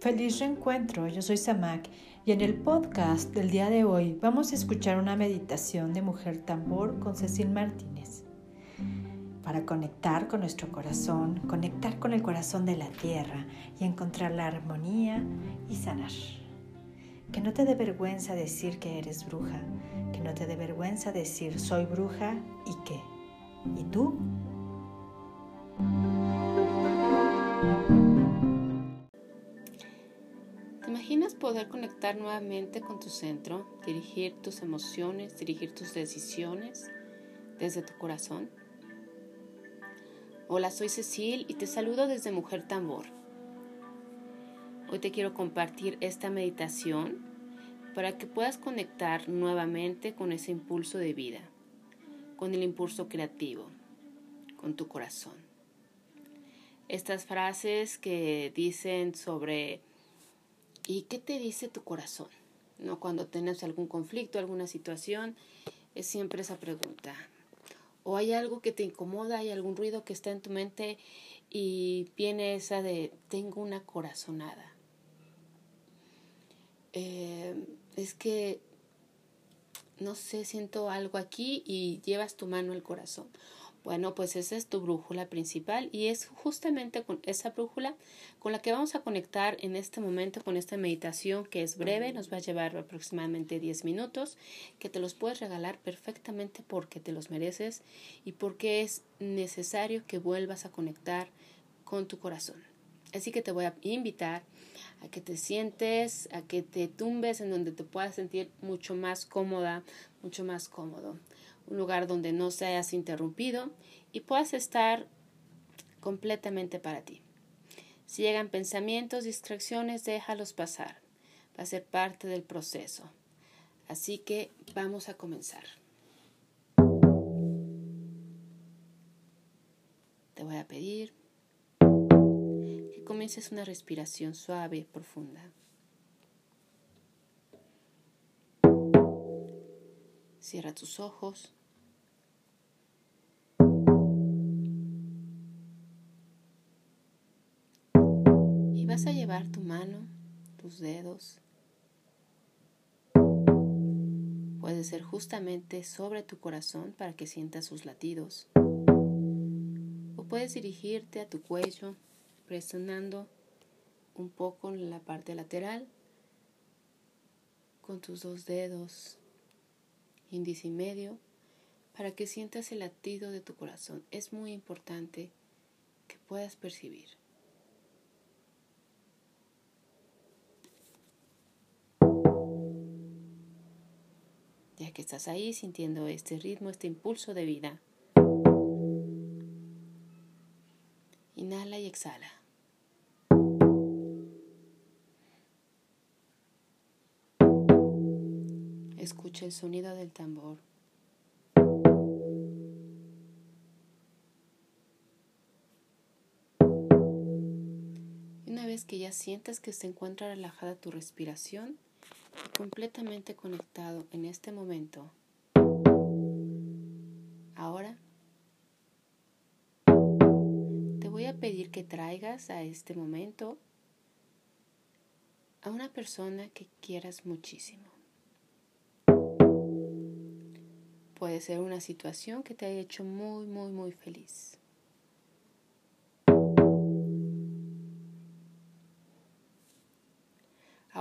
Feliz reencuentro, yo soy Samak y en el podcast del día de hoy vamos a escuchar una meditación de Mujer Tambor con Cecil Martínez para conectar con nuestro corazón, conectar con el corazón de la tierra y encontrar la armonía y sanar. Que no te dé vergüenza decir que eres bruja, que no te dé vergüenza decir soy bruja y qué. ¿Y tú? Poder conectar nuevamente con tu centro, dirigir tus emociones, dirigir tus decisiones desde tu corazón? Hola, soy Cecil y te saludo desde Mujer Tambor. Hoy te quiero compartir esta meditación para que puedas conectar nuevamente con ese impulso de vida, con el impulso creativo, con tu corazón. Estas frases que dicen sobre ¿Y qué te dice tu corazón? ¿No? Cuando tienes algún conflicto, alguna situación, es siempre esa pregunta. O hay algo que te incomoda, hay algún ruido que está en tu mente y viene esa de tengo una corazonada. Eh, es que, no sé, siento algo aquí y llevas tu mano al corazón. Bueno, pues esa es tu brújula principal y es justamente con esa brújula con la que vamos a conectar en este momento con esta meditación que es breve, nos va a llevar aproximadamente 10 minutos, que te los puedes regalar perfectamente porque te los mereces y porque es necesario que vuelvas a conectar con tu corazón. Así que te voy a invitar a que te sientes, a que te tumbes en donde te puedas sentir mucho más cómoda, mucho más cómodo un lugar donde no seas interrumpido y puedas estar completamente para ti. Si llegan pensamientos, distracciones, déjalos pasar. Va a ser parte del proceso. Así que vamos a comenzar. Te voy a pedir que comiences una respiración suave profunda. Cierra tus ojos. Vas a llevar tu mano, tus dedos. Puede ser justamente sobre tu corazón para que sientas sus latidos. O puedes dirigirte a tu cuello presionando un poco en la parte lateral con tus dos dedos, índice y medio, para que sientas el latido de tu corazón. Es muy importante que puedas percibir. Que estás ahí sintiendo este ritmo, este impulso de vida. Inhala y exhala. Escucha el sonido del tambor. Una vez que ya sientas que se encuentra relajada tu respiración, completamente conectado en este momento. Ahora te voy a pedir que traigas a este momento a una persona que quieras muchísimo. Puede ser una situación que te haya hecho muy, muy, muy feliz.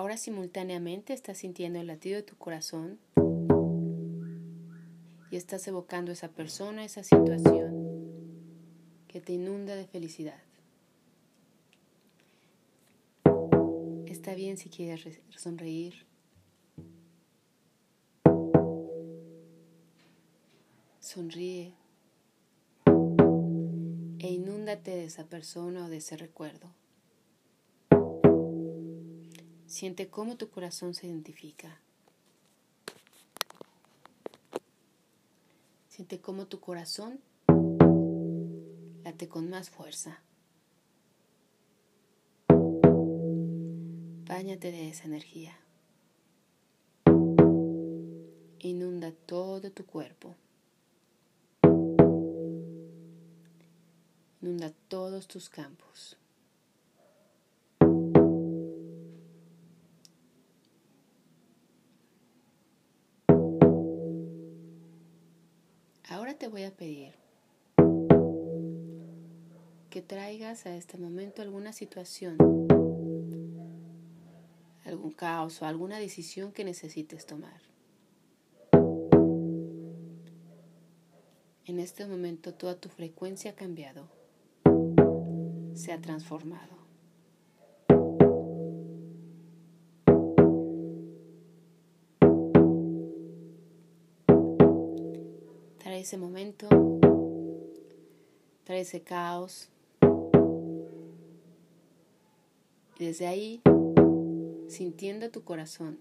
Ahora simultáneamente estás sintiendo el latido de tu corazón y estás evocando esa persona, esa situación que te inunda de felicidad. Está bien si quieres sonreír. Sonríe e inúndate de esa persona o de ese recuerdo. Siente cómo tu corazón se identifica. Siente cómo tu corazón late con más fuerza. Báñate de esa energía. Inunda todo tu cuerpo. Inunda todos tus campos. A pedir que traigas a este momento alguna situación, algún caos o alguna decisión que necesites tomar. En este momento toda tu frecuencia ha cambiado, se ha transformado. Ese momento, trae ese caos. Y desde ahí, sintiendo tu corazón,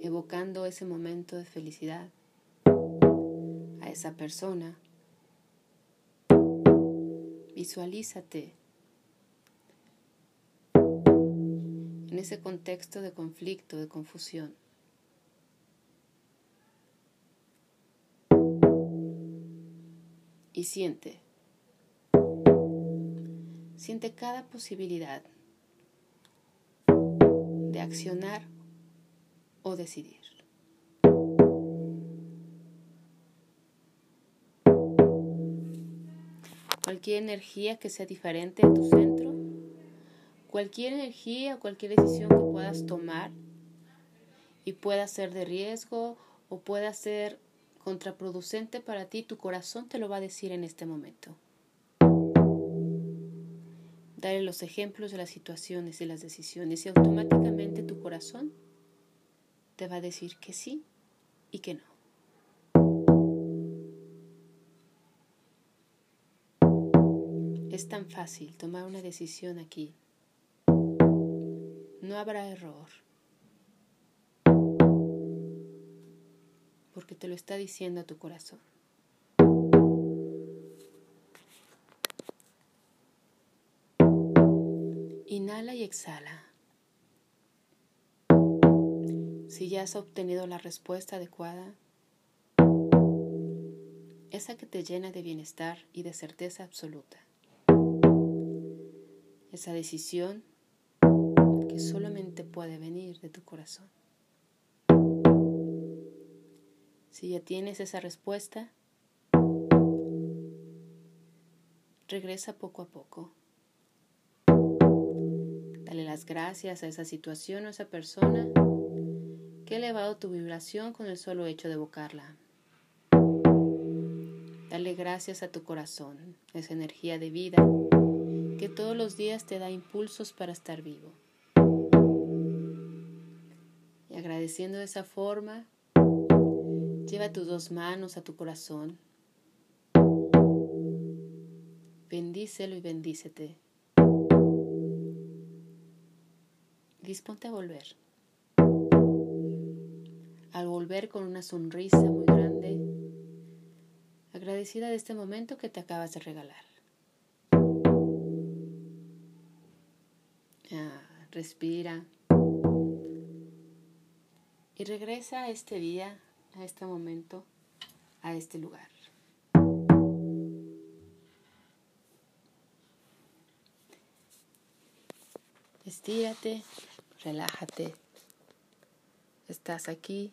evocando ese momento de felicidad a esa persona, visualízate en ese contexto de conflicto, de confusión. Y siente Siente cada posibilidad de accionar o decidir. Cualquier energía que sea diferente de tu centro, cualquier energía o cualquier decisión que puedas tomar y pueda ser de riesgo o pueda ser contraproducente para ti, tu corazón te lo va a decir en este momento. Dale los ejemplos de las situaciones y las decisiones y automáticamente tu corazón te va a decir que sí y que no. Es tan fácil tomar una decisión aquí. No habrá error. Porque te lo está diciendo a tu corazón. Inhala y exhala. Si ya has obtenido la respuesta adecuada, esa que te llena de bienestar y de certeza absoluta. Esa decisión que solamente puede venir de tu corazón. Si ya tienes esa respuesta, regresa poco a poco Dale las gracias a esa situación o a esa persona que ha elevado tu vibración con el solo hecho de evocarla. Dale gracias a tu corazón, esa energía de vida que todos los días te da impulsos para estar vivo. Y agradeciendo de esa forma, lleva tus dos manos a tu corazón. Bendícelo y bendícete. disponte a volver. Al volver con una sonrisa muy grande, agradecida de este momento que te acabas de regalar. Ah, respira y regresa a este día, a este momento, a este lugar. Estírate relájate. Estás aquí,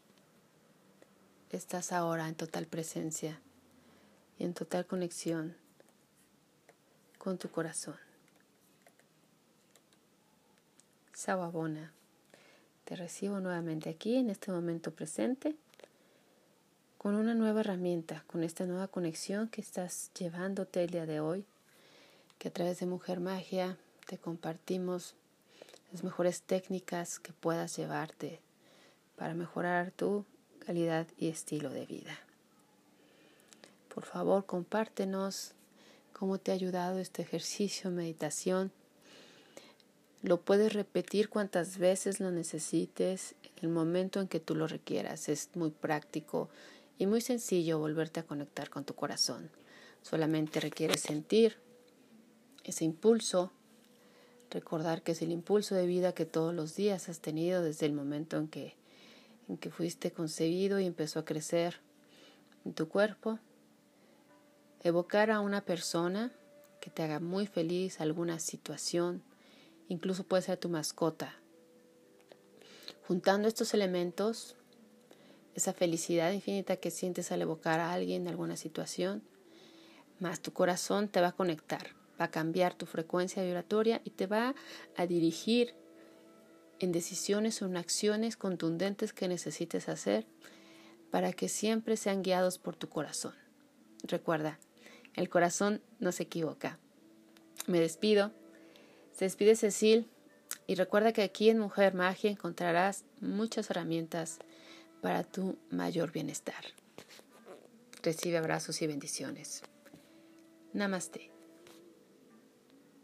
estás ahora en total presencia y en total conexión con tu corazón. Sawabona, te recibo nuevamente aquí en este momento presente con una nueva herramienta, con esta nueva conexión que estás llevándote el día de hoy, que a través de Mujer Magia te compartimos las mejores técnicas que puedas llevarte para mejorar tu calidad y estilo de vida. Por favor, compártenos cómo te ha ayudado este ejercicio, meditación. Lo puedes repetir cuantas veces lo necesites, en el momento en que tú lo requieras. Es muy práctico y muy sencillo volverte a conectar con tu corazón. Solamente requieres sentir ese impulso recordar que es el impulso de vida que todos los días has tenido desde el momento en que, en que fuiste concebido y empezó a crecer en tu cuerpo. Evocar a una persona que te haga muy feliz, alguna situación, incluso puede ser tu mascota. Juntando estos elementos, esa felicidad infinita que sientes al evocar a alguien, alguna situación, más tu corazón te va a conectar, va a cambiar tu frecuencia vibratoria y te va a dirigir en decisiones o en acciones contundentes que necesites hacer para que siempre sean guiados por tu corazón. Recuerda, el corazón no se equivoca. Me despido. Se despide Cecil y recuerda que aquí en Mujer Magia encontrarás muchas herramientas para tu mayor bienestar. Recibe abrazos y bendiciones. Namaste.